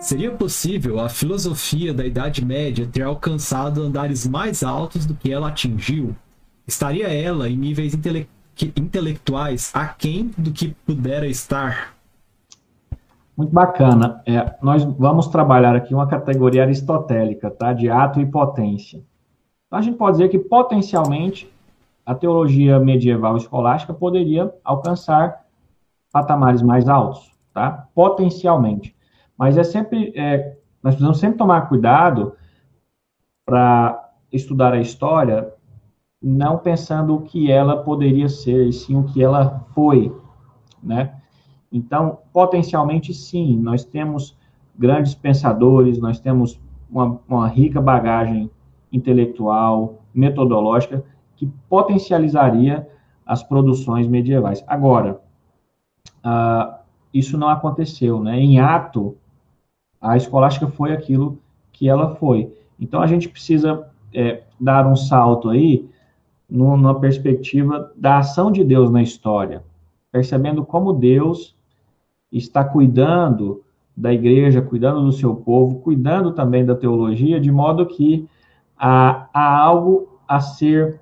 Seria possível a filosofia da Idade Média ter alcançado andares mais altos do que ela atingiu? Estaria ela em níveis intele intelectuais aquém do que pudera estar? Muito bacana. É, nós vamos trabalhar aqui uma categoria aristotélica, tá? De ato e potência. Então, a gente pode dizer que potencialmente a teologia medieval escolástica poderia alcançar patamares mais altos, tá? Potencialmente. Mas é sempre, é, nós precisamos sempre tomar cuidado para estudar a história, não pensando o que ela poderia ser, e sim o que ela foi, né? Então, potencialmente, sim, nós temos grandes pensadores, nós temos uma, uma rica bagagem intelectual, metodológica, que potencializaria as produções medievais. Agora, uh, isso não aconteceu, né? Em ato, a escolástica foi aquilo que ela foi. Então, a gente precisa é, dar um salto aí numa perspectiva da ação de Deus na história, percebendo como Deus está cuidando da igreja, cuidando do seu povo, cuidando também da teologia, de modo que há, há algo a ser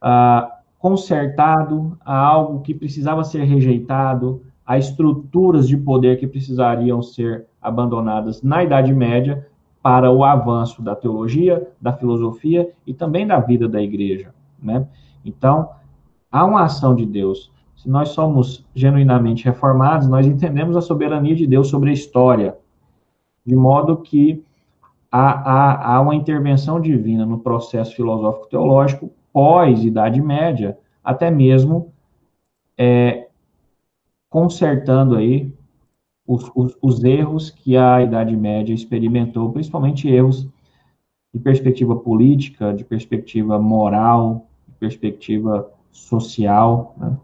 ah, consertado, há algo que precisava ser rejeitado, há estruturas de poder que precisariam ser abandonadas na Idade Média para o avanço da teologia, da filosofia e também da vida da igreja, né? Então, há uma ação de Deus se nós somos genuinamente reformados, nós entendemos a soberania de Deus sobre a história, de modo que há, há, há uma intervenção divina no processo filosófico-teológico pós-Idade Média, até mesmo é, consertando aí os, os, os erros que a Idade Média experimentou, principalmente erros de perspectiva política, de perspectiva moral, de perspectiva social, né?